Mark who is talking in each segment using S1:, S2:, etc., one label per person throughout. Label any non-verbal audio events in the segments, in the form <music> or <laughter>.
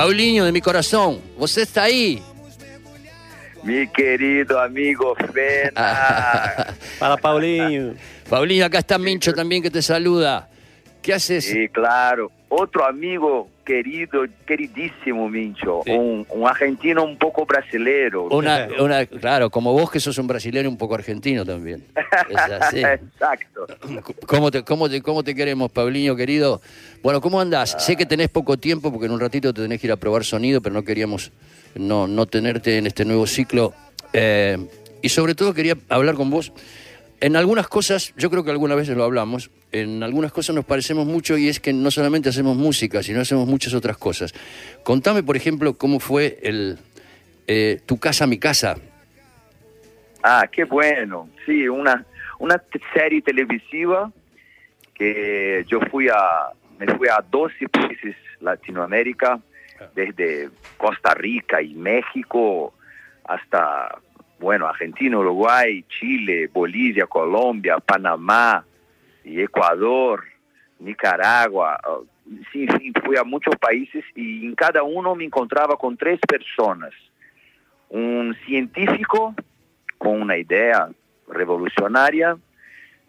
S1: Paulinho de mi corazón, ¿usted está ahí?
S2: Mi querido amigo Fena. <laughs>
S3: Para Paulinho.
S1: Paulinho, acá está Mincho también que te saluda. ¿Qué haces?
S2: Sí, claro. Otro amigo querido, queridísimo Mincho,
S1: Sí.
S2: un, un argentino un poco brasilero.
S1: Una, una, claro, como vos que sos un brasileño un poco argentino también. Es así. <laughs>
S2: Exacto.
S1: ¿Cómo te, cómo, te, ¿Cómo te queremos, Paulinho, querido? Bueno, ¿cómo andás? Sé que tenés poco tiempo porque en un ratito te tenés que ir a probar sonido, pero no queríamos no, no tenerte en este nuevo ciclo. Eh, y sobre todo quería hablar con vos. En algunas cosas, yo creo que algunas veces lo hablamos, en algunas cosas nos parecemos mucho y es que no solamente hacemos música, sino hacemos muchas otras cosas. Contame, por ejemplo, cómo fue el eh, Tu casa, mi casa.
S2: Ah, qué bueno. Sí, una, una serie televisiva que yo fui a, me fui a 12 países Latinoamérica, desde Costa Rica y México hasta, bueno, Argentina, Uruguay, Chile, Bolivia, Colombia, Panamá y Ecuador, Nicaragua. oh, Sí, sí, fui a muchos países y en cada uno me encontraba con tres personas. Un científico con una idea revolucionaria,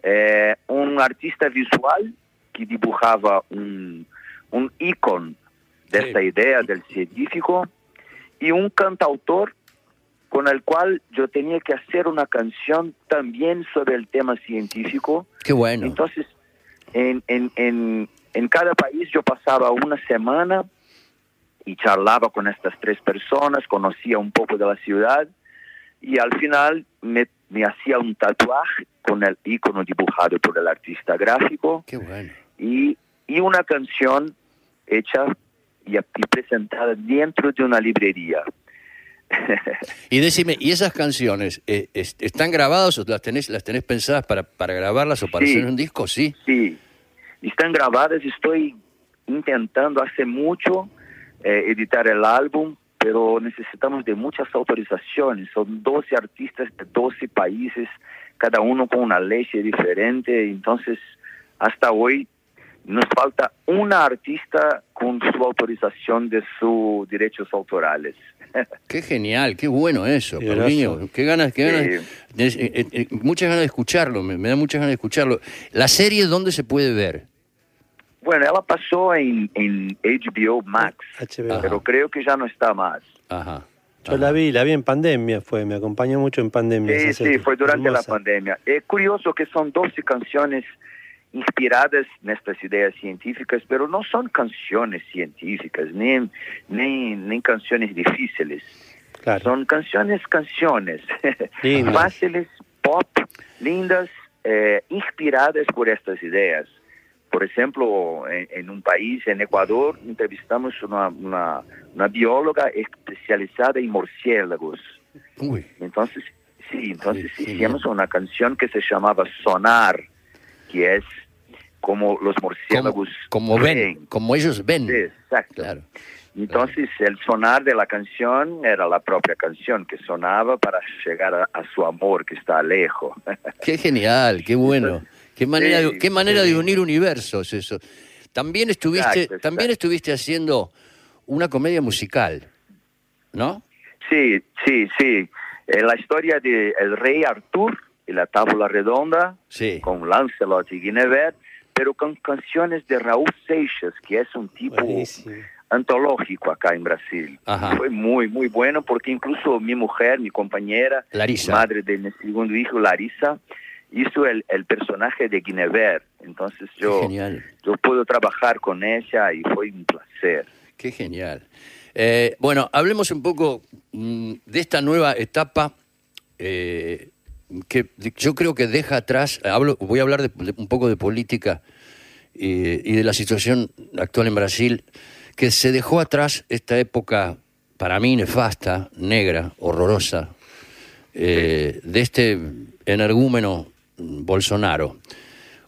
S2: eh, un artista visual que dibujaba un, un ícono de
S1: Sí.
S2: esta idea del científico y un cantautor con el cual yo tenía que hacer una canción también sobre el tema científico.
S1: Qué bueno.
S2: Entonces, en, en, en, en cada país yo pasaba una semana y charlaba con estas tres personas, conocía un poco de la ciudad y al final me, me hacía un tatuaje con el icono dibujado por el artista gráfico
S1: Qué bueno.
S2: y, y una canción hecha y, y presentada dentro de una librería.
S1: Y decime, ¿y esas canciones eh, es- están grabadas o las tenés, las tenés pensadas para, para grabarlas o para
S2: Sí.
S1: hacer un disco? Sí.
S2: Sí, están grabadas, estoy intentando hace mucho eh, editar el álbum, pero necesitamos de muchas autorizaciones. Son 12 artistas de 12 países, cada uno con una ley diferente, entonces hasta hoy nos falta una artista con su autorización de sus derechos autorales. <laughs>
S1: Qué genial, qué bueno eso, Paulinho. Qué ganas, qué ganas.
S2: Sí.
S1: eh, eh, eh, muchas ganas de escucharlo, me, me da muchas ganas de escucharlo. ¿La serie dónde se puede ver?
S2: Bueno, ella pasó en, en HBO Max,
S3: HBO.
S2: pero creo que ya no está más.
S1: Ajá.
S3: Yo la vi, la vi en pandemia, fue, me acompañó mucho en pandemia.
S2: Sí,
S3: esa serie.
S2: sí, fue durante la
S3: Hermosa.
S2: pandemia. Es curioso que son 12 canciones inspiradas en estas ideas científicas, pero no son canciones científicas, ni, ni, ni canciones difíciles.
S3: Claro.
S2: Son canciones, canciones, <laughs>
S3: Lindas.
S2: fáciles, pop, lindas, eh, inspiradas por estas ideas. Por ejemplo, en, en un país, en Ecuador, entrevistamos una, una, una bióloga especializada en murciélagos.
S1: Uy,
S2: Entonces, sí, entonces
S1: Sí, sí,
S2: hicimos una canción que se llamaba Sonar, que es como los
S1: como,
S2: murciélagos
S1: como ven, como ellos ven.
S2: Sí, exacto.
S1: Claro.
S2: Entonces, el sonar de la canción era la propia canción que sonaba para llegar a, a su amor que está lejos. <laughs>
S1: Qué genial, qué bueno. Qué manera, de,
S2: Sí,
S1: qué manera
S3: sí.
S1: de unir universos eso. También estuviste,
S2: Exacto,
S1: también
S2: exacto.
S1: estuviste haciendo una comedia musical, ¿no?
S2: Sí, sí, sí. Eh, la historia de El Rey Artur y la Tábula Redonda,
S1: Sí.
S2: con Lancelot y Guinevere, pero con canciones de Raúl Seixas, que es un tipo
S3: Buenísimo.
S2: antológico acá en Brasil.
S1: Ajá.
S2: Fue muy, muy bueno porque incluso mi mujer, mi compañera, madre de mi segundo hijo, Larisa, hizo el, el personaje de Guinevere. Entonces yo, yo puedo trabajar con ella y fue un placer.
S1: Qué genial. Eh, bueno, hablemos un poco mm, de esta nueva etapa eh, que yo creo que deja atrás, hablo, voy a hablar de, de un poco de política eh, y de la situación actual en Brasil, que se dejó atrás esta época para mí nefasta, negra, horrorosa, eh, de este energúmeno Bolsonaro.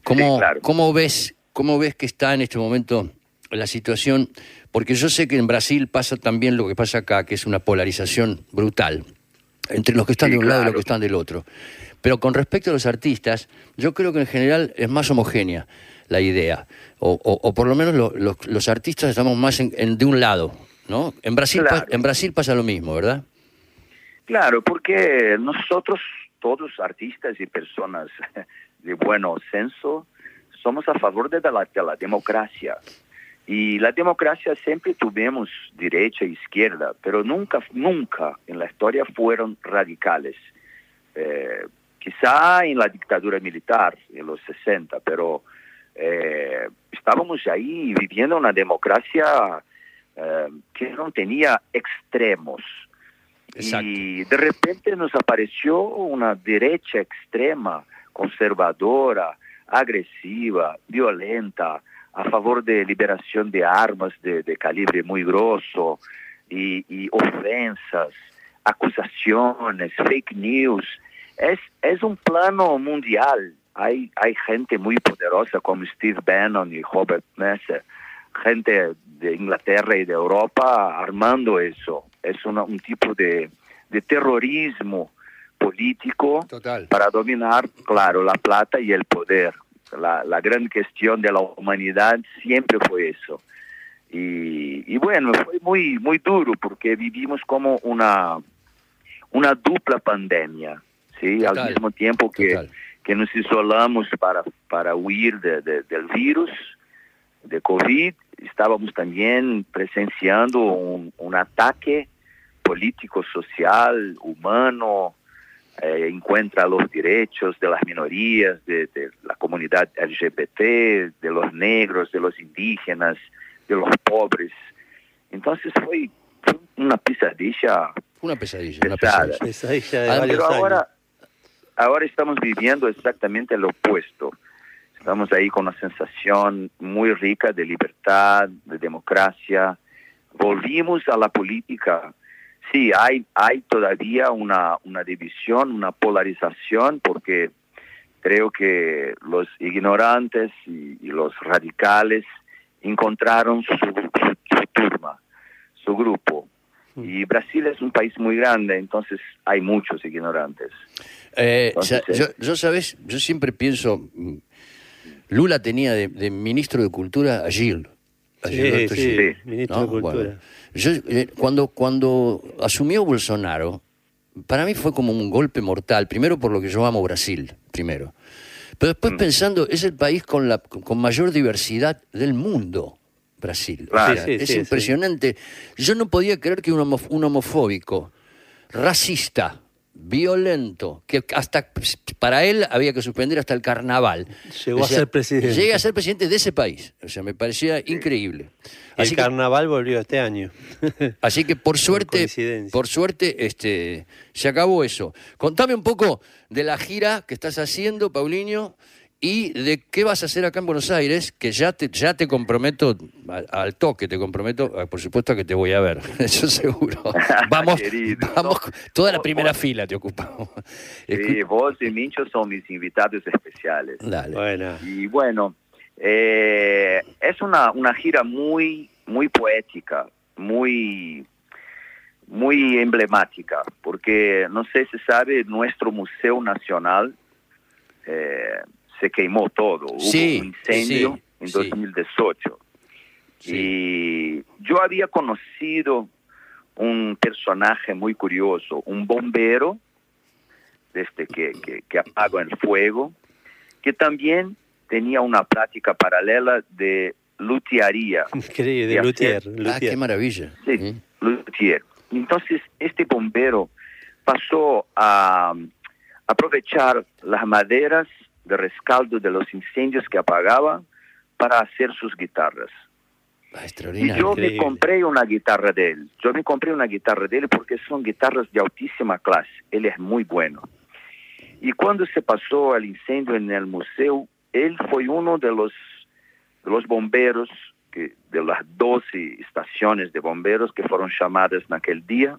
S1: ¿Cómo,
S2: Sí, claro.
S1: ¿Cómo ves, ¿Cómo ves que está en este momento la situación? Porque yo sé que en Brasil pasa también lo que pasa acá, que es una polarización brutal entre los que están
S2: Sí,
S1: de un lado y los que están del otro. Pero con respecto a los artistas, yo creo que en general es más homogénea la idea. O, o- o por lo menos lo- los- los artistas estamos más en- en- de un lado, ¿no? En Brasil, pa-
S2: Claro.
S1: en Brasil pasa lo mismo, ¿verdad?
S2: Claro, porque nosotros, todos artistas y personas <laughs> de buen senso, somos a favor de la, de la democracia. Y la democracia siempre tuvimos derecha e izquierda, pero nunca, nunca en la historia fueron radicales. Eh, quizá en la dictadura militar, en los 60, pero eh, estábamos ahí viviendo una democracia eh, que no tenía extremos.
S1: Exacto.
S2: Y de repente nos apareció una derecha extrema, conservadora, agresiva, violenta, a favor de liberación de armas de, de calibre muy grosso y, y ofensas, acusaciones, fake news. Es, es un plano mundial. Hay, hay gente muy poderosa como Steve Bannon y Robert Messer, gente de Inglaterra y de Europa armando eso. Es una- un tipo de, de terrorismo político
S1: Total.
S2: para dominar, claro, la plata y el poder. La, la gran cuestión de la humanidad siempre fue eso. Y, y bueno, fue muy, muy duro porque vivimos como una, una dupla pandemia, ¿sí?
S1: Total,
S2: Al mismo tiempo que,
S1: total.
S2: que nos isolamos para, para huir de- de- del virus, de COVID, estábamos también presenciando un, un ataque político, social, humano, eh, encuentra los derechos de las minorías, de, de la comunidad LGBT, de los negros, de los indígenas, de los pobres. Entonces fue, fue una pesadilla
S1: Una pesadilla, una
S2: Pesada.
S1: pesadilla.
S3: Pesadilla de
S1: Ah,
S2: pero ahora,
S3: años.
S2: ahora estamos viviendo exactamente lo opuesto. Estamos ahí con una sensación muy rica de libertad, de democracia. Volvimos a la política. Sí, hay, hay todavía una, una división, una polarización, porque creo que los ignorantes y, y los radicales encontraron su, su, su turma, su grupo. Y Brasil es un país muy grande, entonces hay muchos ignorantes.
S1: Eh,
S2: Entonces, eh.
S1: yo, yo, sabes, yo siempre pienso, mm, Lula tenía de, de ministro de Cultura a Gil.
S3: Sí, sí, ministro
S1: ¿no?
S3: de Cultura.
S1: Bueno, yo, eh, cuando, cuando asumió Bolsonaro, para mí fue como un golpe mortal, primero por lo que yo amo Brasil, primero. Pero después pensando, es el país con, la, con mayor diversidad del mundo, Brasil. O
S2: Claro.
S1: sea,
S3: Sí, sí,
S1: es
S3: sí, sí.
S1: impresionante. Yo no podía creer que un, homo- un homofóbico, racista, violento, que hasta para él había que suspender hasta el carnaval.
S3: Llegó a ser presidente.
S1: Llegué a ser presidente de ese país. O sea, me parecía increíble. Así
S3: el
S1: que,
S3: carnaval volvió este año. <laughs>
S1: así que por suerte, por suerte, este, se acabó eso. Contame un poco de la gira que estás haciendo, Paulinho, y de qué vas a hacer acá en Buenos Aires, que ya te, ya te comprometo al, al toque, te comprometo, ah, por supuesto, a que te voy a ver, <laughs> eso seguro. <laughs> Vamos,
S2: Querido,
S1: vamos,
S2: no.
S1: toda la
S2: Vos-
S1: primera
S2: vos-
S1: fila te ocupamos.
S2: Sí, vos y Mincho son mis invitados especiales.
S1: Dale.
S3: Bueno,
S2: Y bueno, eh, es una, una gira muy, muy poética, muy, muy emblemática, porque no sé si sabe, nuestro Museo Nacional eh, se quemó todo, hubo un incendio
S1: sí,
S2: en
S1: sí.
S2: 2018.
S1: Sí.
S2: Y yo había conocido un personaje muy curioso, un bombero, este que, que, que apaga el fuego, que también tenía una práctica paralela de lutearía. <laughs>
S3: increíble,
S2: Y
S3: de
S2: hacer-
S3: Luthier.
S1: Ah,
S3: Luthier.
S1: qué maravilla.
S2: Sí,
S1: ¿Eh?
S2: luthier. Entonces, este bombero pasó a aprovechar las maderas de rescaldo de los incendios que apagaba para hacer sus guitarras. Y yo me compré una guitarra de él. Yo me compré una guitarra de él porque son guitarras de altísima clase. Él es muy bueno. Y cuando se pasó el incendio en el museo, él fue uno de los, de los bomberos, que, de las 12 estaciones de bomberos que fueron llamadas en aquel día.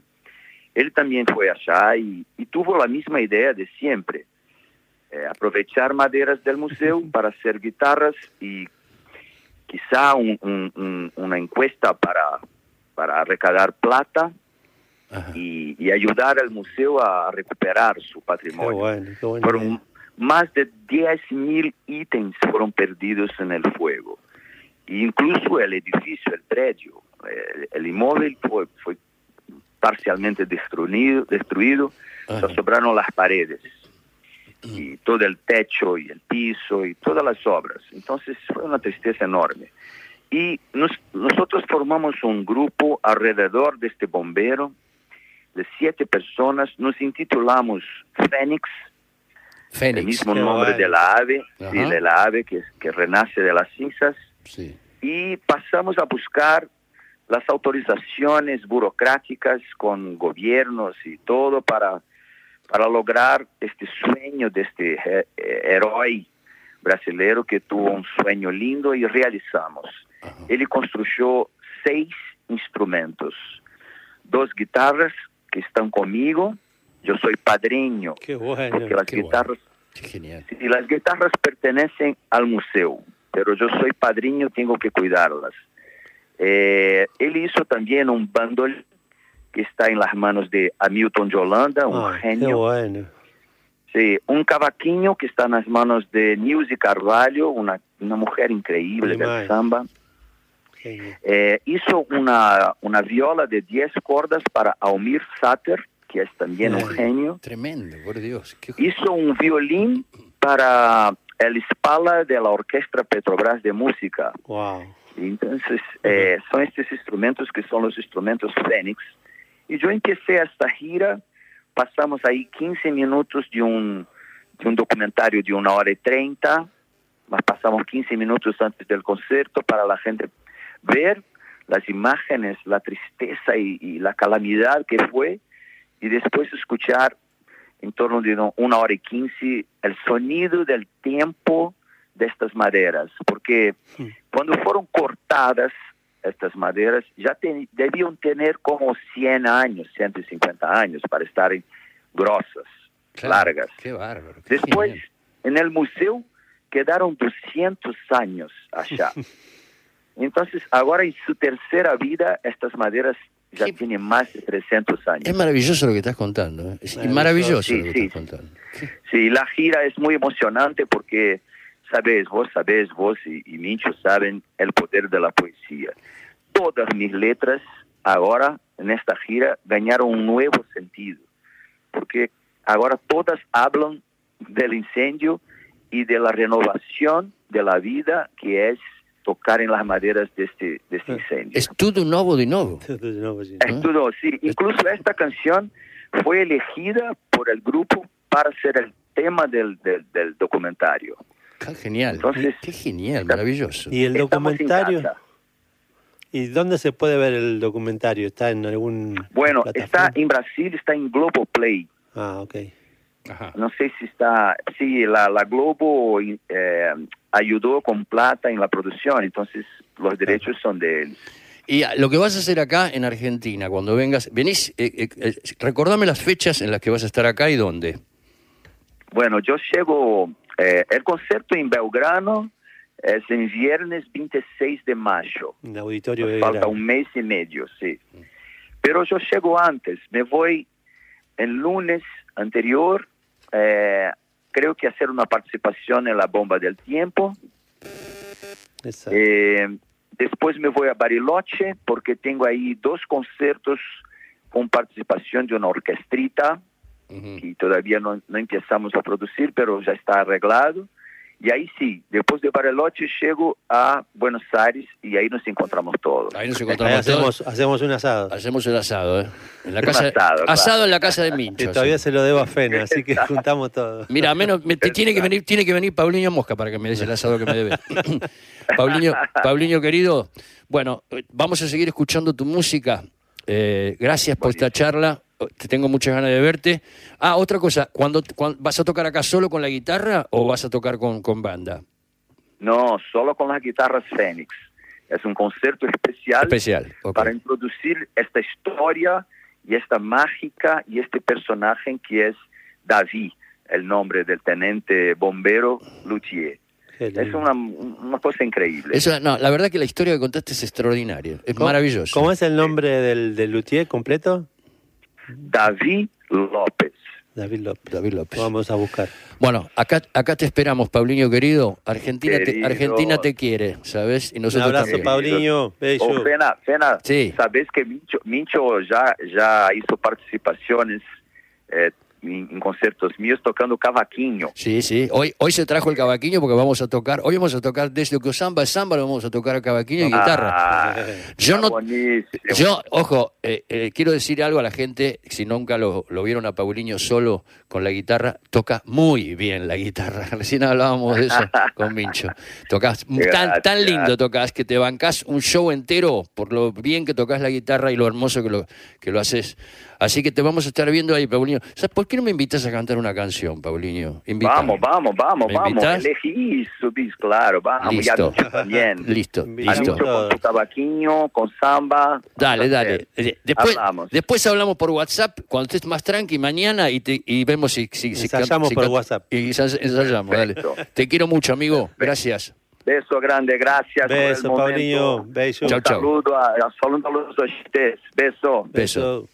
S2: Él también fue allá y, y tuvo la misma idea de siempre. Eh, aprovechar maderas del museo para hacer guitarras y quizá un- un- un- una encuesta para, para recaudar plata y, y ayudar al museo a recuperar su
S3: Qué
S2: patrimonio.
S3: bueno, qué bueno.
S2: Fueron más de 10 mil ítems fueron perdidos en el fuego. E incluso el edificio, el predio, eh, el inmóvil fue, fue parcialmente destruido, destruido
S1: Ajá.
S2: solo sobraron las paredes todo el techo y el piso y todas las obras. Entonces fue una tristeza enorme. Y nos- nosotros formamos un grupo alrededor de este bombero de siete personas, nos intitulamos Fénix, el
S1: Fénix.
S2: mismo
S3: Qué
S2: nombre de la ave, sí, de la ave que, que renace de las cinzas,
S1: Sí.
S2: y pasamos a buscar las autorizaciones burocráticas con gobiernos y todo para, para lograr este sueño de este he- eh, herói brasileiro que tuvo un sueño lindo y realizamos. Ele construyó seis instrumentos, dos guitarras que están conmigo, yo soy padrino,
S3: Qué bueno.
S2: porque las
S1: qué bueno.
S2: guitarras
S1: Qué genial.
S2: Sí, las guitarras pertenecen al museo, pero yo soy padrino, tengo que cuidarlas. Eh, él hizo también un bandol que está en las manos de Hamilton de Holanda, un
S3: Ah, qué
S2: genio.
S3: bueno.
S2: Sí, un cavaquinho que está en las manos de Nilce Carvalho, una, una mujer increíble del
S3: Demais.
S2: samba.
S3: Genio.
S2: Eh, hizo una, una viola de 10 cuerdas para Almir Sater, que es también un
S3: Sí.
S2: genio.
S1: Tremendo, por Dios. Qué-
S2: hizo un violín para el Spala de la Orquesta Petrobras de Música.
S3: Wow.
S2: Entonces, eh, son estos instrumentos que son los instrumentos Fénix. Y yo empecé esta gira, pasamos ahí 15 minutos de un, de un documentario de una hora y 30, mas pasamos 15 minutos antes del concierto para la gente ver las imágenes, la tristeza y, y la calamidad que fue, y después escuchar en torno de una hora y quince el sonido del tiempo de estas maderas, porque
S3: Hmm.
S2: cuando fueron cortadas estas maderas ya te- debían tener como 100 años, 150 años para estar grosas,
S1: Claro,
S2: largas.
S1: Qué bárbaro. qué
S2: Después,
S1: genial.
S2: en el museo quedaron 200 años allá. <laughs> Entonces, ahora en su tercera vida, estas maderas ya
S1: Qué-
S2: tienen más de 300 años.
S1: Es maravilloso lo que estás contando. ¿eh? Es
S3: Maravilloso.
S1: maravilloso
S2: Sí,
S1: lo que
S2: sí.
S1: estás contando.
S2: Sí, la gira es muy emocionante porque, sabes, vos sabés, vos y, y Mincho saben el poder de la poesía. Todas mis letras ahora en esta gira ganaron un nuevo sentido, porque ahora todas hablan del incendio y de la renovación de la vida que es tocar en las maderas de este, de este incendio.
S1: Es todo nuevo de nuevo.
S3: Pues sí.
S2: Es todo, sí. Incluso esta canción fue elegida por el grupo para ser el tema del, del, del documentario.
S1: Genial.
S2: Entonces-
S1: qué genial, maravilloso.
S3: ¿Y el documentario? ¿Y dónde se puede ver el documentario? ¿Está en algún
S2: Bueno,
S3: plataforma?
S2: está en Brasil, está en Globoplay.
S3: Ah, ok.
S1: Ajá.
S2: No sé si está, sí, la, la Globo eh, ayudó con plata en la producción, entonces los derechos son de él.
S1: Y ah, lo que vas a hacer acá en Argentina, cuando vengas, venís, eh, eh, eh, recordame las fechas en las que vas a estar acá y dónde.
S2: Bueno, yo llego, eh, el concierto en Belgrano es en viernes 26 de mayo.
S3: En el auditorio de
S2: falta un mes y medio, sí. Pero yo llego antes, me voy el lunes anterior, eh, creo que hacer una participación en la bomba del tiempo. Eh, después me voy a Bariloche porque tengo ahí dos conciertos con participación de una orquestrita
S1: Ujú.
S2: que todavía no, no empezamos a producir, pero ya está arreglado. Y ahí sí, después de Bariloche llego a Buenos Aires y ahí nos encontramos todos.
S1: Ahí nos
S3: Ahí
S1: encontramos todos.
S3: hacemos, hacemos un asado.
S1: Hacemos el asado, ¿eh? En la
S2: Un
S1: casa,
S2: asado, claro.
S1: asado en la casa de Mincho. <laughs>
S3: todavía
S1: sí.
S3: se lo debo a Fena, así que juntamos todo.
S1: Mira, menos me- te- tiene que venir, tiene que venir Paulinho Mosca para que me des el asado que me debe. <laughs> Paulinho, Paulinho querido, bueno, eh, vamos a seguir escuchando tu música. Eh, gracias por esta charla. Te tengo muchas ganas de verte. Ah, otra cosa, ¿cuándo, cuándo- vas a tocar acá solo con la guitarra o vas a tocar con, con banda?
S2: No, solo con las guitarras Fénix. Es un concierto especial,
S1: Especial. ok.
S2: para introducir esta historia y esta mágica y este personaje que es David, el nombre del teniente bombero Luthier. Es una, una cosa increíble.
S1: Eso, no, la verdad que la historia que contaste es extraordinaria. Es
S3: ¿Cómo-
S1: maravilloso.
S3: ¿Cómo es el nombre del, del luthier completo?
S2: David López.
S3: David López.
S1: David López.
S3: Lo vamos a buscar.
S1: Bueno, acá, acá te esperamos, Paulinho querido. Argentina, te. Argentina te quiere, ¿sabes? Y
S3: Un
S1: nosotros
S3: abrazo,
S1: también.
S3: Paulinho. Beijo.
S2: Ô, Fena, Fena
S1: Sí.
S2: sabes que Mincho, Mincho já, já hizo participações eh, em concertos meus tocando cavaquinho.
S1: Sí, sí. Hoy, hoy se trajo el cavaquinho porque vamos a tocar. Hoy vamos a tocar desde que samba es samba, lo vamos a tocar a cavaquinho y guitarra.
S2: Ah,
S1: Yo
S2: tá
S1: no-
S2: bueníssimo.
S1: Yo, ojo, eh, eh, quiero decir algo a la gente, si nunca lo, lo vieron a Paulinho solo con la guitarra, toca muy bien la guitarra. <laughs> Recién hablábamos de eso con Mincho. Tocas <laughs> tan, tan lindo tocas que te bancás un show entero por lo bien que tocas la guitarra y lo hermoso que lo, que lo haces. Así que te vamos a estar viendo ahí, Paulinho. ¿Sabes por qué no me invitas a cantar una canción, Paulinho? Invítame.
S2: Vamos, vamos, vamos,
S1: ¿Me
S2: vamos.
S1: invitas?
S2: Elegí bis, claro, vamos. Y a
S1: Listo.
S2: Mincho también. <laughs>
S1: Listo,
S3: Listo.
S2: con su cavaquinho, con samba.
S1: Dale, dale. Eh, Después
S2: Hablamos.
S1: después hablamos por WhatsApp cuando estés más tranqui mañana y, te- y vemos si, si,
S3: Ensayamos
S1: si
S3: por WhatsApp.
S1: Y ensay- ensayamos, dale. Te quiero mucho, amigo. Gracias.
S2: Beso grande, gracias por el
S3: Beso,
S2: momento.
S3: Paulinho. Beijo.
S1: Chau,
S2: Un
S1: chau.
S2: saludo a, a saludo a los oyentes. Beso.
S1: Beso.